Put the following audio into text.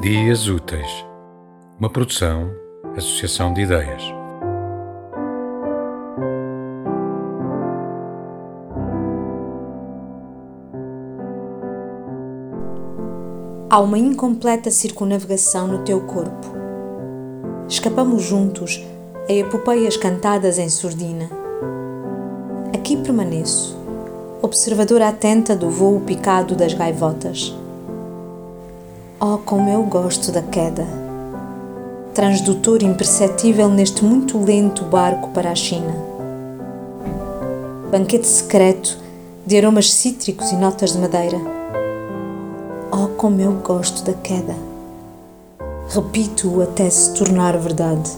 Dias Úteis, uma produção, associação de ideias. Há uma incompleta circunnavegação no teu corpo. Escapamos juntos a epopeias cantadas em surdina. Aqui permaneço, observadora atenta do voo picado das gaivotas Oh, como eu gosto da queda! Transdutor imperceptível neste muito lento barco para a China. Banquete secreto de aromas cítricos e notas de madeira. Oh, como eu gosto da queda! Repito-o até se tornar verdade.